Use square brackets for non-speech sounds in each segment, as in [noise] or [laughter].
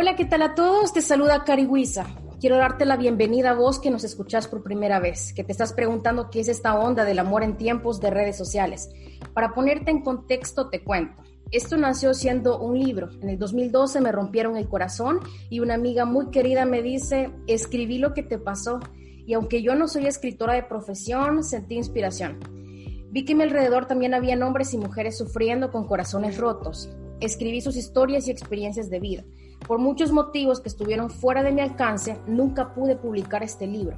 Hola, ¿qué tal a todos? Te saluda Cari Huiza. Quiero darte la bienvenida a vos que nos escuchás por primera vez, que te estás preguntando qué es esta onda del amor en tiempos de redes sociales. Para ponerte en contexto, te cuento. Esto nació siendo un libro. En el 2012 me rompieron el corazón y una amiga muy querida me dice, escribí lo que te pasó. Y aunque yo no soy escritora de profesión, sentí inspiración. Vi que a mi alrededor también había hombres y mujeres sufriendo con corazones rotos. Escribí sus historias y experiencias de vida. Por muchos motivos que estuvieron fuera de mi alcance, nunca pude publicar este libro.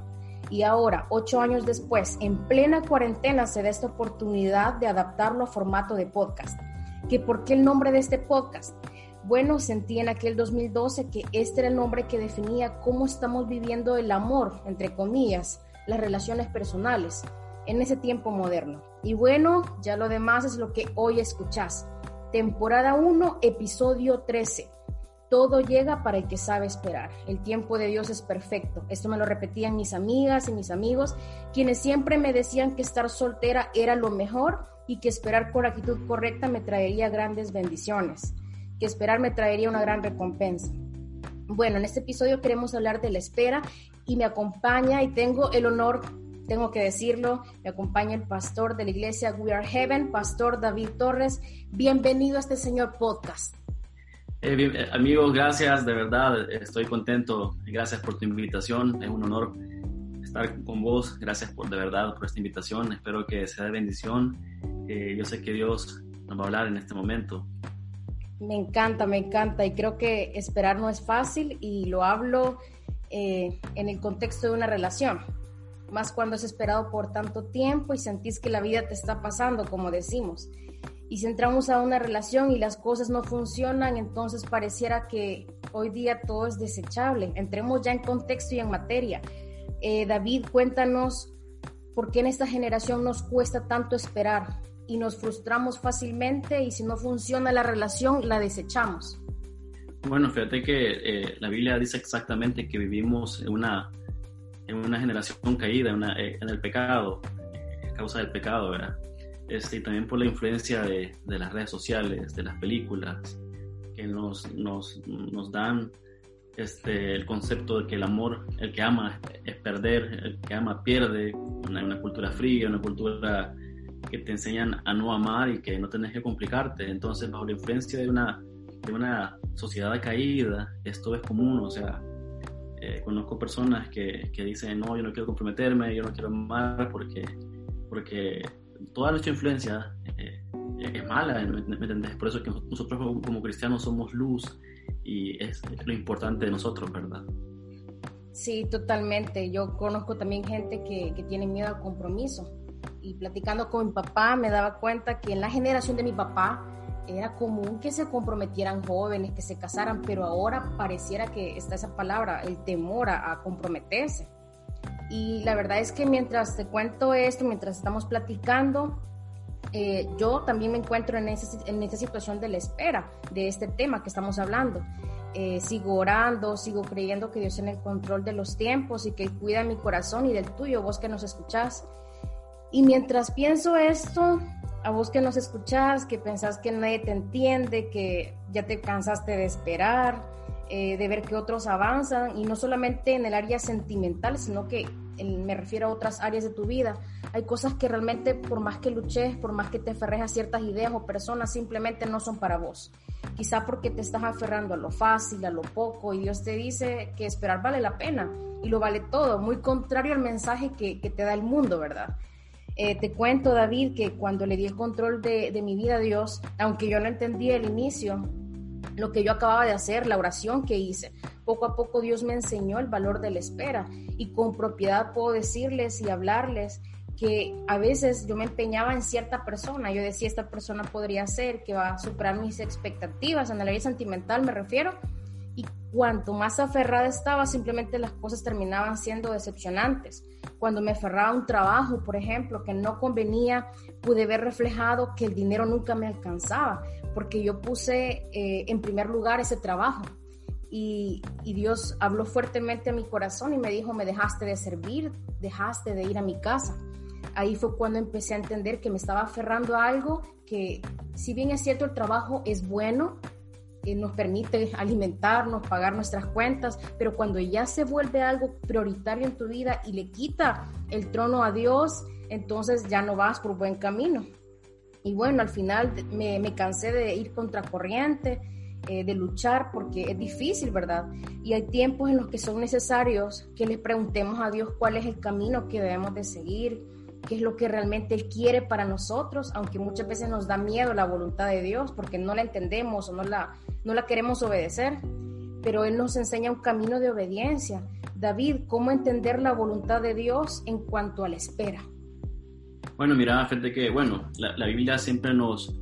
Y ahora, ocho años después, en plena cuarentena, se da esta oportunidad de adaptarlo a formato de podcast. ¿Que ¿Por qué el nombre de este podcast? Bueno, sentí en aquel 2012 que este era el nombre que definía cómo estamos viviendo el amor, entre comillas, las relaciones personales, en ese tiempo moderno. Y bueno, ya lo demás es lo que hoy escuchás. Temporada 1, episodio 13 todo llega para el que sabe esperar. El tiempo de Dios es perfecto. Esto me lo repetían mis amigas y mis amigos, quienes siempre me decían que estar soltera era lo mejor y que esperar con actitud correcta me traería grandes bendiciones, que esperar me traería una gran recompensa. Bueno, en este episodio queremos hablar de la espera y me acompaña y tengo el honor, tengo que decirlo, me acompaña el pastor de la iglesia We Are Heaven, Pastor David Torres. Bienvenido a este señor podcast. Eh, eh, amigos, gracias, de verdad, estoy contento. Gracias por tu invitación, es un honor estar con vos. Gracias por de verdad por esta invitación. Espero que sea de bendición. Eh, yo sé que Dios nos va a hablar en este momento. Me encanta, me encanta y creo que esperar no es fácil y lo hablo en el contexto de una relación, más cuando es esperado por tanto tiempo y sentís que la vida te está pasando, como decimos y si entramos a una relación y las cosas no funcionan, entonces pareciera que hoy día todo es desechable. Entremos ya en contexto y en materia. Eh, David, cuéntanos por qué en esta generación nos cuesta tanto esperar y nos frustramos fácilmente y si no funciona la relación, la desechamos. Bueno, fíjate que eh, la Biblia dice exactamente que vivimos en una, en una generación caída, en, eh, el pecado, a causa del pecado, ¿verdad? Este, y también por la influencia de, de, las redes sociales, de las películas, que nos, nos, nos dan este, el concepto de que el amor, el que ama es perder, el que ama pierde, una, una cultura fría, una cultura que te enseñan a no amar y que no tenés que complicarte. Entonces, bajo la influencia de una, de una sociedad caída, esto es común, o sea, eh, conozco personas que, que, dicen, no, yo no quiero comprometerme, yo no quiero amar porque, porque toda nuestra influencia eh, es mala, ¿me, entendés? Por eso que nosotros como cristianos somos luz y es lo importante de nosotros, ¿verdad? Sí, totalmente. Yo conozco también gente que, que tiene miedo al compromiso. Y platicando con mi papá me daba cuenta que en la generación de mi papá era común que se comprometieran jóvenes, que se casaran, pero ahora pareciera que está esa palabra, el temor a, a comprometerse. Y la verdad es que mientras te cuento esto, mientras estamos platicando, eh, yo también me encuentro en, esa situación de la espera de este tema que estamos hablando. Eh, sigo orando, sigo creyendo que Dios tiene el control de los tiempos y que cuida mi corazón y del tuyo, vos que nos escuchás. Y mientras pienso esto, a vos que nos escuchás, que pensás que nadie te entiende, que ya te cansaste de esperar, eh, de ver que otros avanzan y no solamente en el área sentimental, sino que me refiero a otras áreas de tu vida. Hay cosas que realmente por más que luches, por más que te aferres a ciertas ideas o personas, simplemente no son para vos. Quizá porque te estás aferrando a lo fácil, a lo poco, y Dios te dice que esperar vale la pena y lo vale todo, muy contrario al mensaje que, que te da el mundo, ¿verdad? Eh, te cuento, David, que cuando le di el control de, de mi vida a Dios, aunque yo no entendía el inicio, lo que yo acababa de hacer, la oración que hice. Poco a poco Dios me enseñó el valor de la espera y con propiedad puedo decirles y hablarles que a veces yo me empeñaba en cierta persona, yo decía, esta persona podría ser, que va a superar mis expectativas, en la ley sentimental me refiero, y cuanto más aferrada estaba, simplemente las cosas terminaban siendo decepcionantes. Cuando me aferraba a un trabajo, por ejemplo, que no convenía, pude ver reflejado que el dinero nunca me alcanzaba, porque yo puse eh, en primer lugar ese trabajo. Y, y, Dios habló fuertemente a mi corazón y me dijo, me dejaste de servir, dejaste de ir a mi casa. Ahí fue cuando empecé a entender que me estaba aferrando a algo que, si bien es cierto, el trabajo es bueno, eh, nos permite alimentarnos, pagar nuestras cuentas, pero cuando ya se vuelve algo prioritario en tu vida y le quita el trono a Dios, entonces ya no vas por buen camino. Y bueno, al final me, cansé de ir contracorriente, eh, de luchar, porque es difícil, ¿verdad? Y hay tiempos en los que son necesarios que le preguntemos a Dios cuál es el camino que debemos de seguir, qué es lo que realmente Él quiere para nosotros, aunque muchas veces nos da miedo la voluntad de Dios porque no la entendemos o no la, no la queremos obedecer, pero Él nos enseña un camino de obediencia. David, ¿cómo entender la voluntad de Dios en cuanto a la espera? Bueno, mira, gente que, bueno, la, la Biblia siempre nos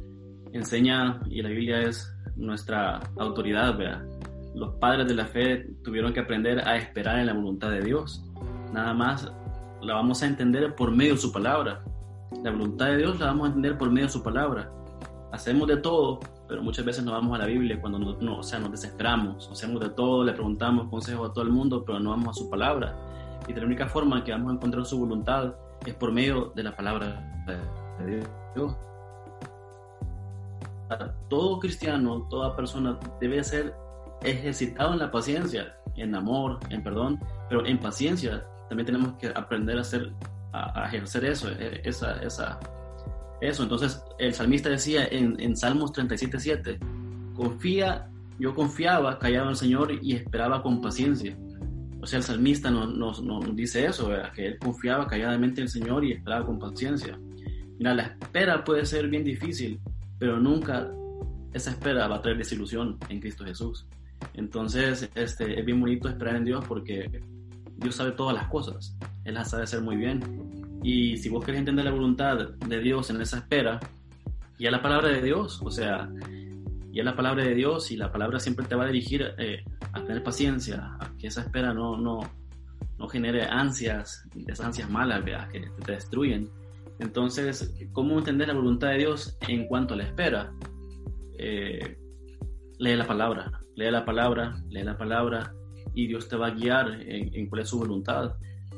enseña, y la Biblia es nuestra autoridad, ¿verdad? Los padres de la fe tuvieron que aprender a esperar en la voluntad de Dios. Nada más la vamos a entender por medio de su palabra. La voluntad de Dios la vamos a entender por medio de su palabra. Hacemos de todo, pero muchas veces nos vamos a la Biblia cuando no, o sea, nos desesperamos. Hacemos de todo, le preguntamos consejos a todo el mundo, pero no vamos a su palabra. Y de la única forma que vamos a encontrar su voluntad es por medio de la palabra de Dios. Todo cristiano, toda persona debe ser ejercitado en la paciencia, en amor, en perdón, pero en paciencia también tenemos que aprender a hacer, a, ejercer eso, e, esa, esa, eso. Entonces, el salmista decía en, en Salmos 37.7, confía, yo confiaba, callado en el Señor y esperaba con paciencia. O sea, el salmista nos, nos, dice eso, que él confiaba calladamente en el Señor y esperaba con paciencia. Mira, la espera puede ser bien difícil, pero nunca esa espera va a traer desilusión en Cristo Jesús. Entonces, este, es bien bonito esperar en Dios porque Dios sabe todas las cosas, Él las sabe hacer muy bien. Y si vos querés entender la voluntad de Dios en esa espera, y a la palabra de Dios, o sea, y a la palabra de Dios, y la palabra siempre te va a dirigir eh, a tener paciencia, a que esa espera no, no, no genere ansias, esas ansias malas que te destruyen. Entonces, ¿cómo entender la voluntad de Dios en cuanto a la espera? Eh, lee la palabra, lee la palabra, lee la palabra, y Dios te va a guiar en, cuál es su voluntad.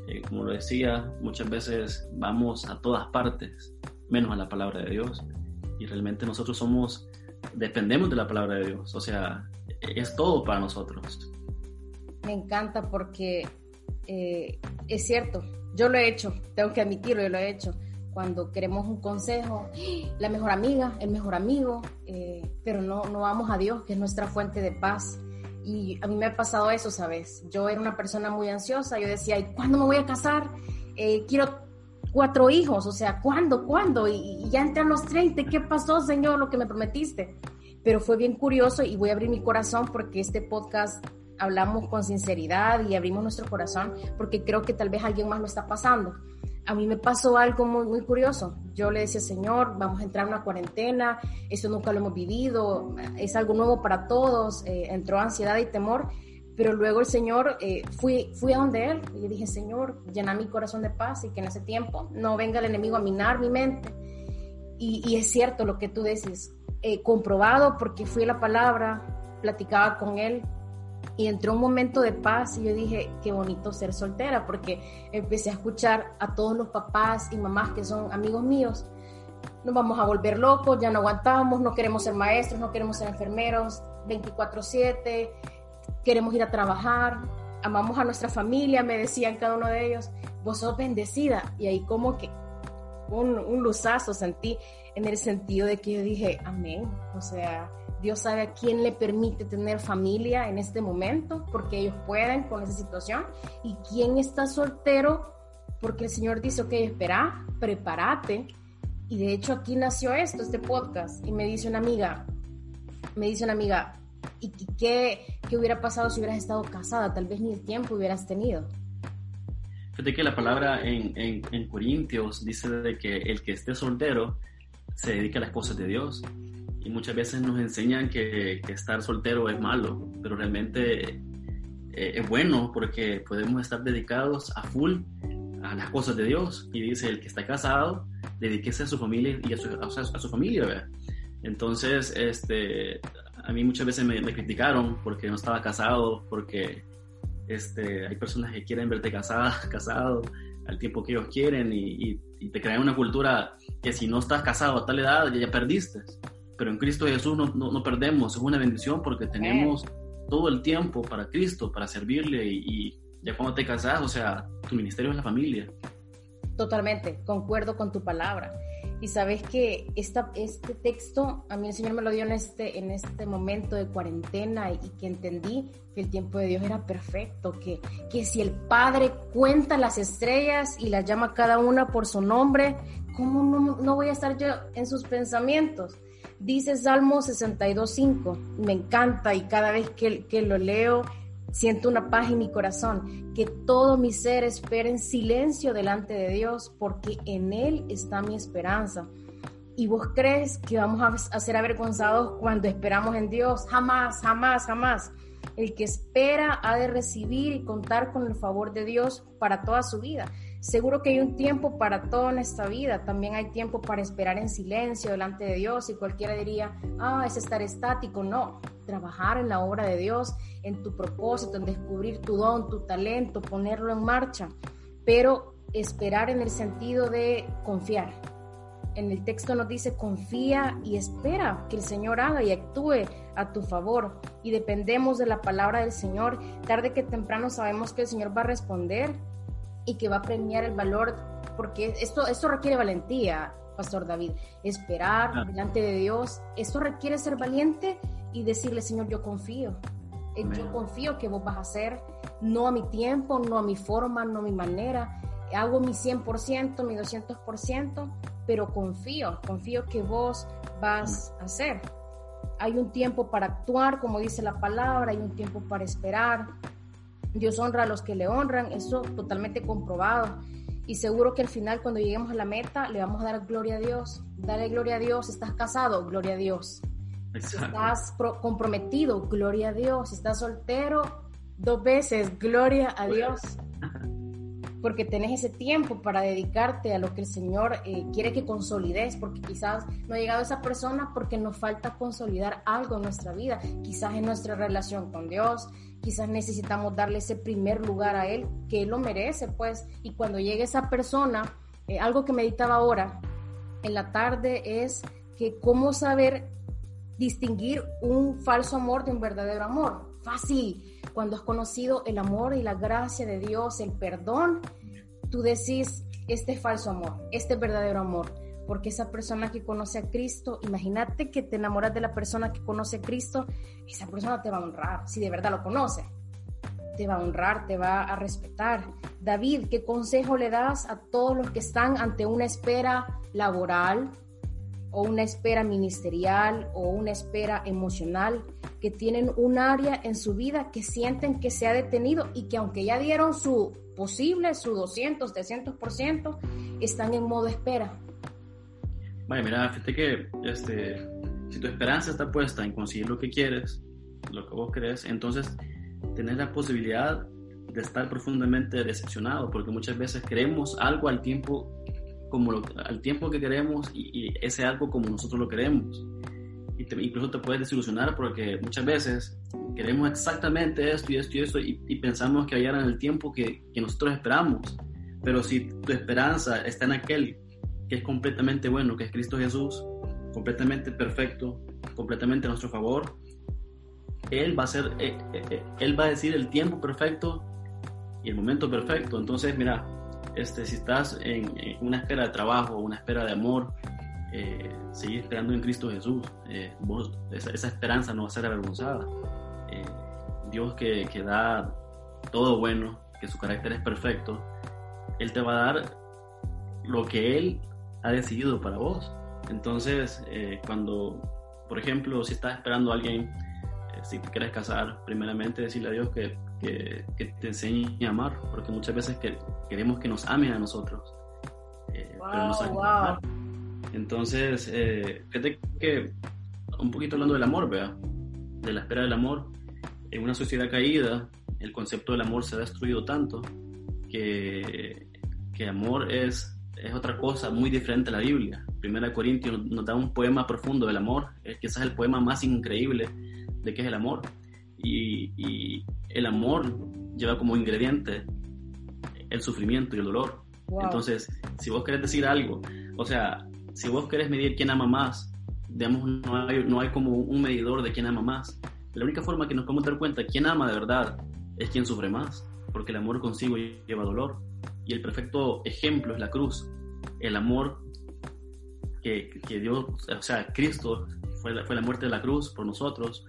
Eh, como lo decía, muchas veces vamos a todas partes, menos a la palabra de Dios. Y realmente nosotros somos, dependemos de la palabra de Dios. O sea, es todo para nosotros. Me encanta porque eh, es cierto, yo lo he hecho, tengo que admitirlo, yo lo he hecho. Cuando queremos un consejo, la mejor amiga, el mejor amigo, eh, pero no, no vamos a Dios, que es nuestra fuente de paz y a mí me ha pasado eso, ¿sabes? Yo era una persona muy ansiosa, yo decía, ¿y cuándo me voy a casar? Eh, quiero cuatro hijos, o sea, ¿cuándo? ¿Cuándo? Y, ya entré a los 30, ¿qué pasó, Señor, lo que me prometiste? Pero fue bien curioso y voy a abrir mi corazón porque este podcast hablamos con sinceridad y abrimos nuestro corazón porque creo que tal vez alguien más lo está pasando a mí me pasó algo muy, muy curioso. Yo le decía, Señor, vamos a entrar en una cuarentena, eso nunca lo hemos vivido, es algo nuevo para todos, eh, entró ansiedad y temor, pero luego el Señor, eh, fui, fui a donde Él y le dije, Señor, llena mi corazón de paz y que en ese tiempo no venga el enemigo a minar mi mente. Y, y es cierto lo que tú dices, eh, comprobado porque fui a la palabra, platicaba con Él, y entró un momento de paz y yo dije, qué bonito ser soltera, porque empecé a escuchar a todos los papás y mamás que son amigos míos, nos vamos a volver locos, ya no aguantamos, no queremos ser maestros, no queremos ser enfermeros 24/7, queremos ir a trabajar, amamos a nuestra familia, me decían cada uno de ellos, vos sos bendecida. Y ahí como que un, un luzazo sentí en el sentido de que yo dije, amén, o sea, Dios sabe a quién le permite tener familia en este momento, porque ellos pueden con esa situación, y quién está soltero, porque el Señor dice, ok, espera, prepárate. Y de hecho aquí nació esto, este podcast, y me dice una amiga, me dice una amiga, ¿y qué, qué hubiera pasado si hubieras estado casada? Tal vez ni el tiempo hubieras tenido. Fíjate que la palabra en, en, Corintios dice de que el que esté soltero se dedica a las cosas de Dios. Y muchas veces nos enseñan que, que estar soltero es malo, pero realmente eh, es bueno porque podemos estar dedicados a full a las cosas de Dios. Y dice, el que está casado, dedíquese a su familia y a su, a su familia. ¿verdad? Entonces, este, a mí muchas veces me, me, criticaron porque no estaba casado, porque este, hay personas que quieren verte casada, [laughs] casado al tiempo que ellos quieren y, te crean una cultura que si no estás casado a tal edad ya, perdiste. Pero en Cristo Jesús no, no, perdemos, es una bendición porque tenemos todo el tiempo para Cristo, para servirle y, y ya cuando te casas, o sea, tu ministerio es la familia. Totalmente, concuerdo con tu palabra. Y sabes que esta, este texto a mí el Señor me lo dio en este, en este momento de cuarentena y, que entendí que el tiempo de Dios era perfecto, que, que si el Padre cuenta las estrellas y las llama cada una por su nombre, ¿cómo no, no voy a estar yo en sus pensamientos? Dice Salmo 62.5, me encanta y cada vez que, que lo leo Siento una paz en mi corazón, que todo mi ser espera en silencio delante de Dios, porque en Él está mi esperanza. ¿Y vos crees que vamos a ser avergonzados cuando esperamos en Dios? Jamás, jamás, jamás. El que espera ha de recibir y contar con el favor de Dios para toda su vida. Seguro que hay un tiempo para todo en esta vida, también hay tiempo para esperar en silencio delante de Dios y cualquiera diría, ah, es estar estático. No, trabajar en la obra de Dios, en tu propósito, en descubrir tu don, tu talento, ponerlo en marcha, pero esperar en el sentido de confiar. En el texto nos dice, confía y espera que el Señor haga y actúe a tu favor. Y dependemos de la palabra del Señor. Tarde que temprano sabemos que el Señor va a responder y que va a premiar el valor, porque esto, esto requiere valentía, Pastor David, esperar delante de Dios, esto requiere ser valiente y decirle, Señor, yo confío, eh, yo confío que vos vas a hacer, no a mi tiempo, no a mi forma, no a mi manera, hago mi 100%, mi 200%, pero confío, confío que vos vas a hacer. Hay un tiempo para actuar, como dice la palabra, hay un tiempo para esperar, Dios honra a los que le honran, eso totalmente comprobado. Y seguro que al final, cuando lleguemos a la meta, le vamos a dar gloria a Dios. Dale gloria a Dios. ¿Estás casado? Gloria a Dios. ¿Estás comprometido? Gloria a Dios. ¿Estás soltero? Dos veces, gloria a Dios. Porque tenés ese tiempo para dedicarte a lo que el Señor eh, quiere que consolides, porque quizás no ha llegado esa persona porque nos falta consolidar algo en nuestra vida, quizás en nuestra relación con Dios, quizás necesitamos darle ese primer lugar a él, que él lo merece, pues, y cuando llegue esa persona, eh, algo que meditaba ahora en la tarde es que cómo saber distinguir un falso amor de un verdadero amor. Fácil, cuando has conocido el amor y la gracia de Dios, el perdón, tú decís, este es falso amor, este es verdadero amor porque esa persona que conoce a Cristo, imagínate que te enamoras de la persona que conoce a Cristo, esa persona te va a honrar, si de verdad lo conoce, te va a honrar, te va a respetar. David, ¿qué consejo le das a todos los que están ante una espera laboral o una espera ministerial o una espera emocional, que tienen un área en su vida que sienten que se ha detenido y que aunque ya dieron su posible, su 200, 300%, están en modo espera? Vaya, mira, fíjate que este, si tu esperanza está puesta en conseguir lo que quieres, lo que vos crees, entonces tenés la posibilidad de estar profundamente decepcionado, porque muchas veces queremos algo al tiempo como al tiempo que queremos y, ese algo como nosotros lo queremos. Y incluso te puedes desilusionar porque muchas veces queremos exactamente esto y esto y esto y, pensamos que hallar en el tiempo que, que nosotros esperamos. Pero si tu esperanza está en aquel que es completamente bueno, que es Cristo Jesús, completamente perfecto, completamente a nuestro favor, Él va a ser, eh, eh, eh, Él va a decir el tiempo perfecto y el momento perfecto. Entonces, mira, este, si estás en, una espera de trabajo, una espera de amor, eh, seguir esperando en Cristo Jesús. esa, esperanza no va a ser avergonzada. Dios que, que da todo bueno, que su carácter es perfecto, Él te va a dar lo que Él ha decidido para vos. Entonces, eh, cuando, por ejemplo, si estás esperando a alguien, eh, si te quieres casar, primeramente decirle a Dios que, que, te enseñe a amar, porque muchas veces que, queremos que nos amen a nosotros. Eh, wow, Entonces, eh, fíjate que un poquito hablando del amor, vea, de la espera del amor, en una sociedad caída, el concepto del amor se ha destruido tanto que, que amor es, es otra cosa muy diferente a la Biblia. Primera Corintios nos da un poema profundo del amor, es quizás el poema más increíble de qué es el amor. Y, y, el amor lleva como ingrediente el sufrimiento y el dolor. Entonces, si vos querés decir algo, o sea, si vos querés medir quién ama más, digamos, no hay, no hay como un medidor de quién ama más. La única forma que nos podemos dar cuenta quién ama de verdad es quien sufre más, porque el amor consigo lleva dolor. Y el perfecto ejemplo es la cruz. El amor que, que Dios, o sea, Cristo fue la, fue la muerte de la cruz por nosotros.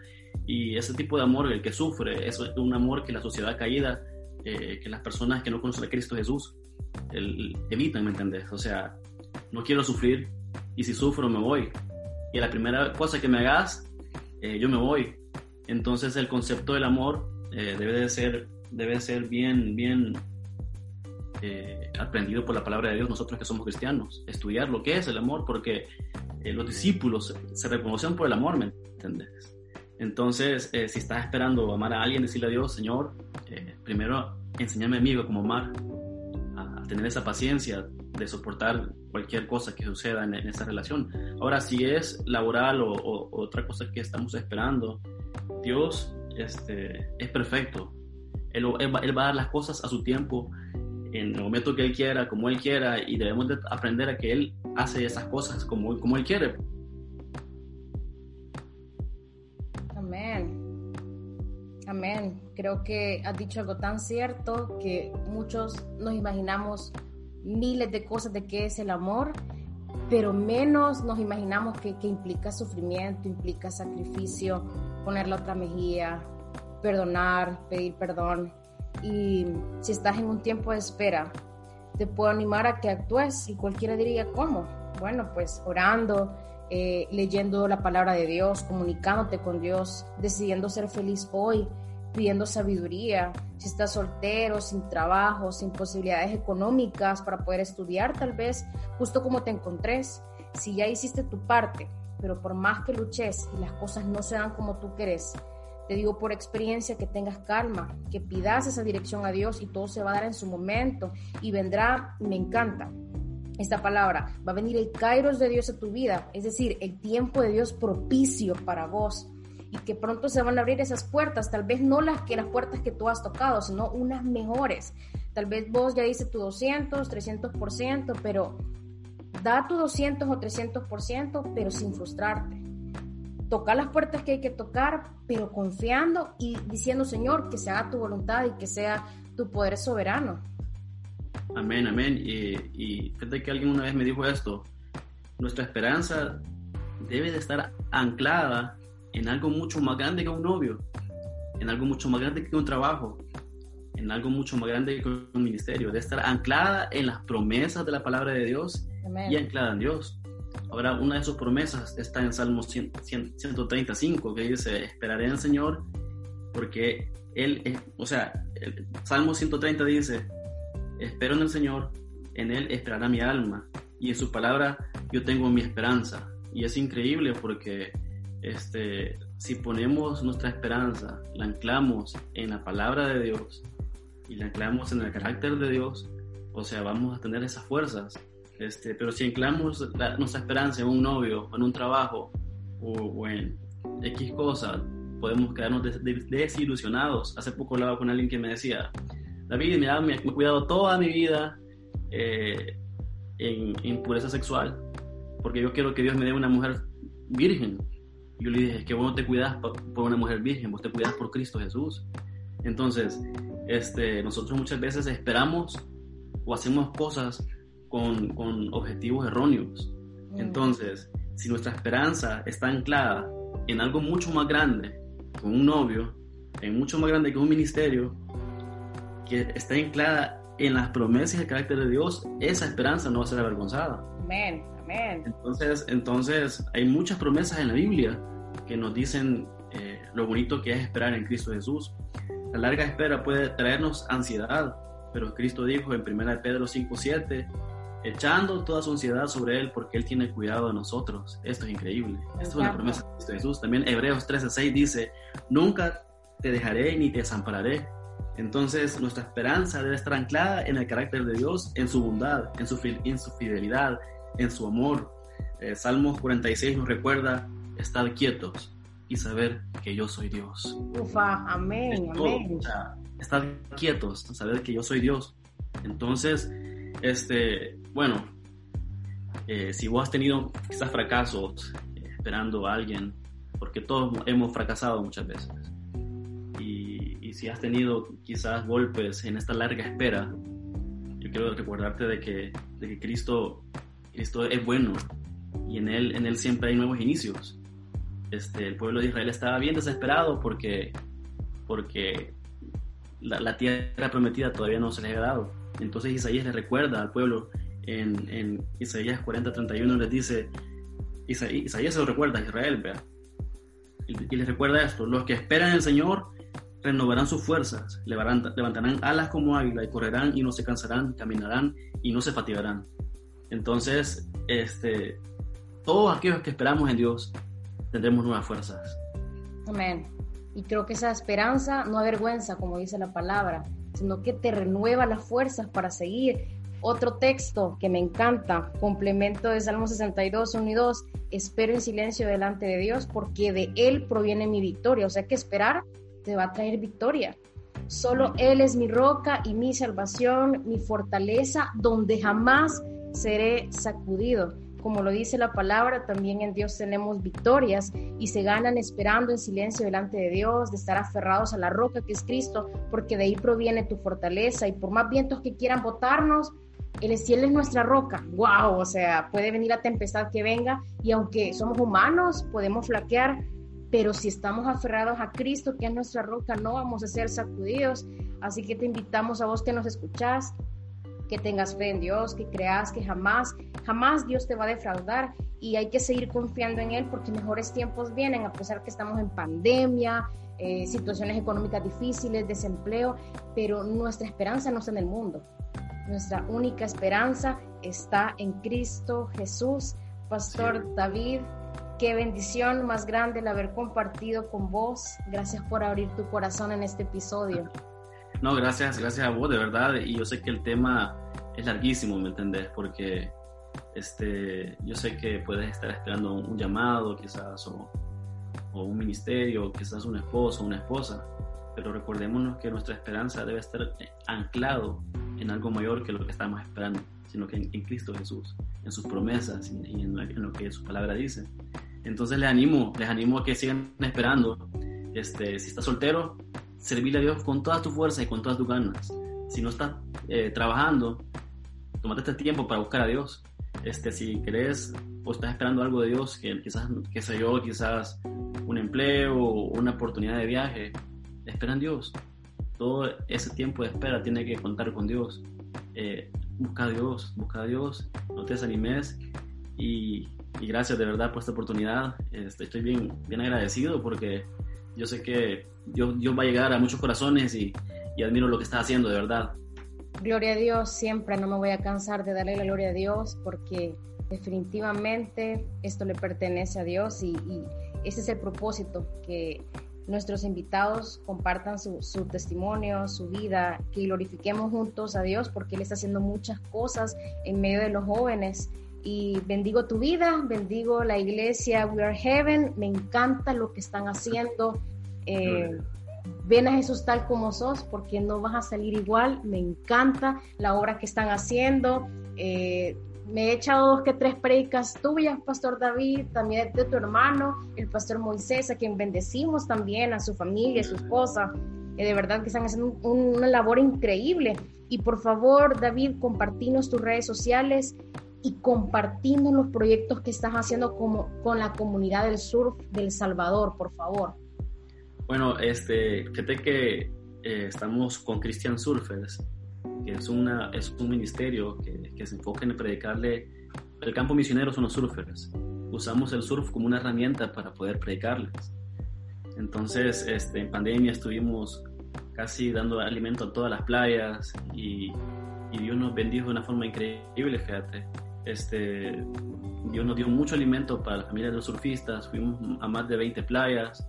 Y ese tipo de amor, el que sufre, es un amor que la sociedad caída, eh, que las personas que no conocen a Cristo Jesús, el, evitan, ¿me entendés? O sea, no quiero sufrir y si sufro me voy. Y la primera cosa que me hagas, eh, yo me voy. Entonces el concepto del amor eh, debe de ser, debe ser bien, bien eh, aprendido por la palabra de Dios nosotros que somos cristianos. Estudiar lo que es el amor porque los discípulos se, reconocen por el amor, ¿me entiendes? Entonces, si estás esperando amar a alguien, decirle a Dios, Señor, primero enséñame a mí como amar, a tener esa paciencia, de soportar cualquier cosa que suceda en, esa relación. Ahora, si es laboral o, otra cosa que estamos esperando, Dios este, es perfecto. Él, él, va a dar las cosas a su tiempo, en el momento que Él quiera, como Él quiera, y debemos de aprender a que Él hace esas cosas como, como Él quiere. Amén. Amén. Creo que has dicho algo tan cierto que muchos nos imaginamos miles de cosas de qué es el amor, pero menos nos imaginamos que, implica sufrimiento, implica sacrificio, poner la otra mejilla, perdonar, pedir perdón. Y si estás en un tiempo de espera, te puedo animar a que actúes y cualquiera diría cómo. Bueno, pues orando, eh, leyendo la palabra de Dios, comunicándote con Dios, decidiendo ser feliz hoy, pidiendo sabiduría, si estás soltero, sin trabajo, sin posibilidades económicas para poder estudiar tal vez, justo como te encontres, si ya hiciste tu parte, pero por más que luches y las cosas no se dan como tú quieres, te digo por experiencia que tengas calma, que pidas esa dirección a Dios y todo se va a dar en su momento y vendrá, me encanta, esta palabra, va a venir el kairos de Dios a tu vida, es decir, el tiempo de Dios propicio para vos y que pronto se van a abrir esas puertas, tal vez no las que las puertas que tú has tocado, sino unas mejores. Tal vez vos ya dices tu 200, 300%, pero da tu 200 o 300%, pero sin frustrarte. Toca las puertas que hay que tocar, pero confiando y diciendo, Señor, que se haga tu voluntad y que sea tu poder soberano. Amén, amén. Y, y fíjate que alguien una vez me dijo esto, nuestra esperanza debe de estar anclada en algo mucho más grande que un novio, en algo mucho más grande que un trabajo, en algo mucho más grande que un ministerio, de estar anclada en las promesas de la palabra de Dios y anclada en Dios. Ahora, una de sus promesas está en Salmo 135, que dice, esperaré en el Señor porque Él, es, o sea, el Salmo 130 dice, espero en el Señor, en Él esperará mi alma y en su palabra yo tengo mi esperanza. Y es increíble porque este, si ponemos nuestra esperanza, la anclamos en la palabra de Dios y la anclamos en el carácter de Dios, o sea, vamos a tener esas fuerzas. Este, pero si anclamos nuestra esperanza en un novio, en un trabajo o, en X cosa, podemos quedarnos desilusionados. Hace poco hablaba con alguien que me decía, David, me ha, me he cuidado toda mi vida eh, en, en pureza sexual, porque yo quiero que Dios me dé una mujer virgen yo le dije, es que vos no te cuidas por una mujer virgen, vos te cuidas por Cristo Jesús. Entonces, este, nosotros muchas veces esperamos o hacemos cosas con, con objetivos erróneos. Mm. Entonces, si nuestra esperanza está anclada en algo mucho más grande, con un novio, en mucho más grande que un ministerio, que está anclada en las promesas y el carácter de Dios, esa esperanza no va a ser avergonzada. Amén, amén. Entonces, entonces hay muchas promesas en la Biblia que nos dicen eh, lo bonito que es esperar en Cristo Jesús. La larga espera puede traernos ansiedad, pero Cristo dijo en 1 Pedro 5:7, echando toda su ansiedad sobre Él porque Él tiene cuidado de nosotros. Esto es increíble. Esto es una promesa de Cristo Jesús. También Hebreos 13:6 dice, nunca te dejaré ni te desampararé. Entonces nuestra esperanza debe estar anclada en el carácter de Dios, en su bondad, en su, en su fidelidad, en su amor. Eh, Salmos 46 nos recuerda, estar quietos y saber que yo soy Dios. Ufa, amén, amén. estar quietos, saber que yo soy Dios. Entonces, este, bueno, eh, si vos has tenido quizás fracasos eh, esperando a alguien, porque todos hemos fracasado muchas veces, y, si has tenido quizás golpes en esta larga espera, yo quiero recordarte de que, de que Cristo, Cristo es bueno y en él, en él siempre hay nuevos inicios. Este, el pueblo de Israel estaba bien desesperado porque, porque la, la tierra prometida todavía no se les había dado entonces Isaías le recuerda al pueblo en, en Isaías 40:31 les dice, Isaías, se lo recuerda a Israel, ¿vea? Y, les recuerda esto, los que esperan el Señor renovarán sus fuerzas, levantarán alas como águila y correrán y no se cansarán, caminarán y no se fatigarán. Entonces, este, todos aquellos que esperamos en Dios tendremos nuevas fuerzas. Amén. Y creo que esa esperanza no avergüenza, como dice la palabra sino que te renueva las fuerzas para seguir. Otro texto que me encanta, complemento de Salmo 62, 1 y 2, espero en silencio delante de Dios porque de Él proviene mi victoria. O sea que esperar te va a traer victoria. Solo Él es mi roca y mi salvación, mi fortaleza, donde jamás seré sacudido como lo dice la palabra, también en Dios tenemos victorias y se ganan esperando en silencio delante de Dios, de estar aferrados a la roca que es Cristo, porque de ahí proviene tu fortaleza y por más vientos que quieran botarnos, el cielo es nuestra roca. ¡Wow! O sea, puede venir la tempestad que venga y aunque somos humanos, podemos flaquear, pero si estamos aferrados a Cristo, que es nuestra roca, no vamos a ser sacudidos. Así que te invitamos a vos que nos escuchás, que tengas fe en Dios, que creas que jamás, jamás Dios te va a defraudar y hay que seguir confiando en Él porque mejores tiempos vienen, a pesar que estamos en pandemia, eh, situaciones económicas difíciles, desempleo, pero nuestra esperanza no está en el mundo. Nuestra única esperanza está en Cristo Jesús. Pastor David, qué bendición más grande el haber compartido con vos. Gracias por abrir tu corazón en este episodio. No, gracias, gracias a vos, de verdad. Y yo sé que el tema es larguísimo, ¿me entendés? Porque este, yo sé que puedes estar esperando un, llamado, quizás, o, o, un ministerio, quizás un esposo, una esposa. Pero recordémonos que nuestra esperanza debe estar anclado en algo mayor que lo que estamos esperando, sino que en, Cristo Jesús, en sus promesas y en, en, lo que su palabra dice. Entonces les animo, les animo a que sigan esperando. Este, si estás soltero, servirle a Dios con toda tu fuerza y con todas tus ganas. Si no estás eh, trabajando, tomate este tiempo para buscar a Dios. Este, si crees o estás esperando algo de Dios, que quizás, qué sé yo, quizás un empleo o una oportunidad de viaje, espera en Dios. Todo ese tiempo de espera tiene que contar con Dios. Eh, busca a Dios, busca a Dios, no te desanimes y, y gracias de verdad por esta oportunidad. Este, estoy bien, bien agradecido porque yo sé que Dios, va a llegar a muchos corazones y, admiro lo que está haciendo, de verdad. Gloria a Dios, siempre no me voy a cansar de darle la gloria a Dios porque definitivamente esto le pertenece a Dios y, ese es el propósito, que nuestros invitados compartan su, su, testimonio, su vida, que glorifiquemos juntos a Dios porque Él está haciendo muchas cosas en medio de los jóvenes. Y bendigo tu vida, bendigo la iglesia We Are Heaven, me encanta lo que están haciendo eh, ven a Jesús tal como sos porque no vas a salir igual. Me encanta la obra que están haciendo. Eh, me he echado dos que tres predicas tuyas, Pastor David, también de tu hermano, el Pastor Moisés, a quien bendecimos también, a su familia, a su esposa. Eh, de verdad que están haciendo una labor increíble. Y por favor, David, compartinos tus redes sociales y compartiendo los proyectos que estás haciendo como, con la comunidad del surf del Salvador, por favor. Bueno, este, fíjate que eh, estamos con Christian Surfers, que es, una, es un ministerio que, que se enfoca en predicarle. El campo misionero son los surfers. Usamos el surf como una herramienta para poder predicarles. Entonces, este, en pandemia estuvimos casi dando alimento a todas las playas y, y Dios nos bendijo de una forma increíble, fíjate. Este, Dios nos dio mucho alimento para la familia de los surfistas, fuimos a más de 20 playas,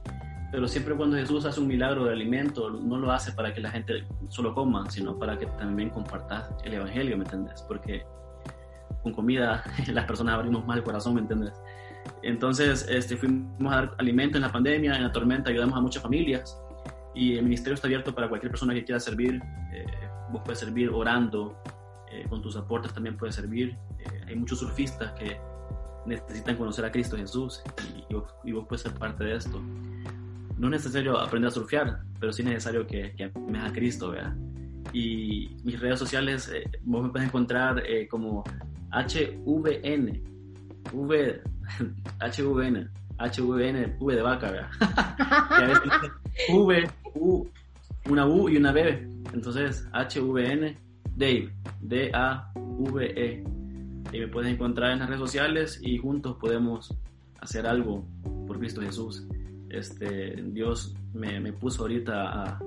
pero siempre cuando Jesús hace un milagro de alimento, no lo hace para que la gente solo coma, sino para que también compartas el Evangelio, ¿me entiendes? Porque con comida [laughs] las personas abrimos más el corazón, ¿me entiendes? Entonces este, fuimos a dar alimento en la pandemia, en la tormenta, ayudamos a muchas familias y el ministerio está abierto para cualquier persona que quiera servir. Eh, vos puedes servir orando, eh, con tus aportes también puedes servir. Eh, hay muchos surfistas que necesitan conocer a Cristo Jesús y, y, vos, puedes ser parte de esto. No es necesario aprender a surfear, pero sí es necesario que, que me a Cristo, ¿verdad? Y mis redes sociales, vos me puedes encontrar como HVN, V, HVN, [laughs] HVN, V de vaca, ¿verdad? [laughs] v, U, una U y una B. Entonces, HVN, Dave, D-A-V-E. Y me puedes encontrar en las redes sociales y juntos podemos hacer algo por Cristo Jesús. Este, Dios me, me puso ahorita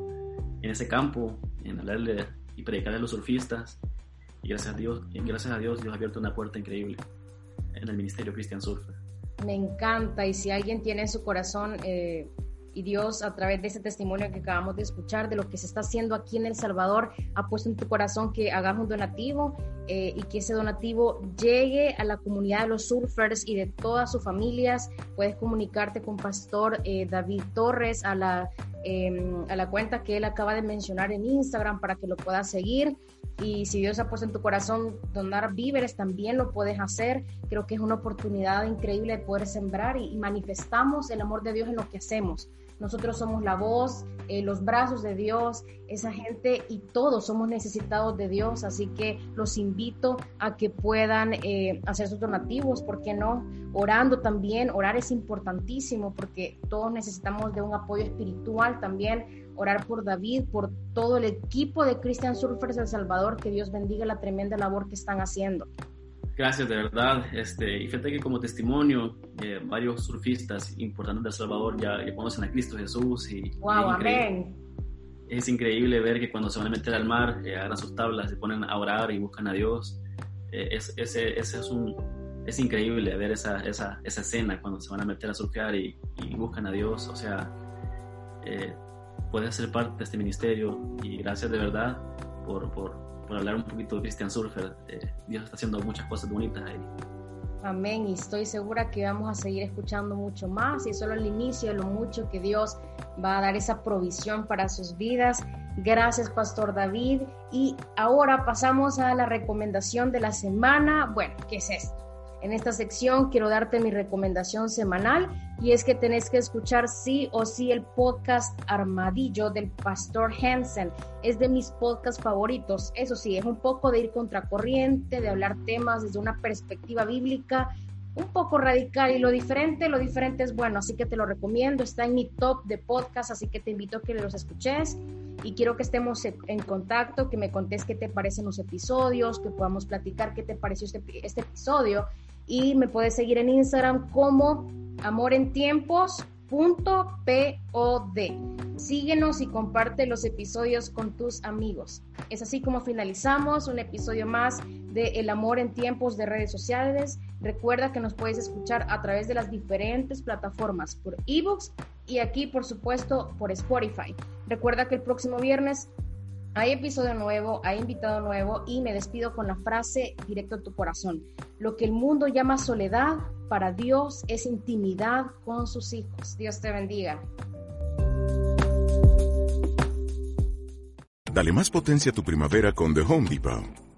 en ese campo, en hablarle y predicarle a los surfistas. Y gracias a Dios, gracias a Dios, Dios ha abierto una puerta increíble en el Ministerio Christian Surfer. Me encanta y si alguien tiene en su corazón eh, y Dios a través de ese testimonio que acabamos de escuchar de lo que se está haciendo aquí en El Salvador ha puesto en tu corazón que hagas un donativo eh, y que ese donativo llegue a la comunidad de los surfers y de todas sus familias. Puedes comunicarte con Pastor eh, David Torres a la, em, a la cuenta que él acaba de mencionar en Instagram para que lo puedas seguir. Y si Dios ha puesto en tu corazón donar víveres, también lo puedes hacer. Creo que es una oportunidad increíble de poder sembrar y manifestamos el amor de Dios en lo que hacemos. Nosotros somos la voz, eh, los brazos de Dios, esa gente y todos somos necesitados de Dios, así que los invito a que puedan eh, hacer sus donativos, ¿por qué no? Orando también, orar es importantísimo porque todos necesitamos de un apoyo espiritual también, orar por David, por todo el equipo de Christian Surfers El Salvador, que Dios bendiga la tremenda labor que están haciendo. Gracias, de verdad. Este, y fíjate que como testimonio, eh, varios surfistas importantes de El Salvador ya, conocen a Cristo Jesús. Y, wow, amén. Es increíble ver que cuando se van a meter al mar, eh, agarran sus tablas, se ponen a orar y buscan a Dios. Eh, es, ese, ese es, un, es increíble ver esa, esa, esa escena cuando se van a meter a surfear y, y buscan a Dios. O sea, puedes ser parte de este ministerio y gracias de verdad por, por por hablar un poquito de Christian Surfer. Eh, Dios está haciendo muchas cosas bonitas ahí. Amén, y estoy segura que vamos a seguir escuchando mucho más y solo el inicio de lo mucho que Dios va a dar esa provisión para sus vidas. Gracias, Pastor David. Y ahora pasamos a la recomendación de la semana. Bueno, ¿qué es esto? En esta sección quiero darte mi recomendación semanal y es que tenés que escuchar sí o sí el podcast Armadillo del Pastor Hansen. Es de mis podcasts favoritos. Eso sí, es un poco de ir contracorriente, de hablar temas desde una perspectiva bíblica un poco radical y lo diferente, lo diferente es bueno, así que te lo recomiendo, está en mi top de podcast, así que te invito a que los escuches y quiero que estemos en contacto, que me contés qué te parecen los episodios, que podamos platicar qué te pareció este, este episodio y me puedes seguir en Instagram como amorentiempos.pod. Síguenos y comparte los episodios con tus amigos. Es así como finalizamos un episodio más de El amor en tiempos de redes sociales. Recuerda que nos puedes escuchar a través de las diferentes plataformas por ebooks y aquí, por supuesto, por Spotify. Recuerda que el próximo viernes hay episodio nuevo, hay invitado nuevo y me despido con la frase directo a tu corazón. Lo que el mundo llama soledad, para Dios es intimidad con sus hijos. Dios te bendiga. Dale más potencia a tu primavera con The Home Depot.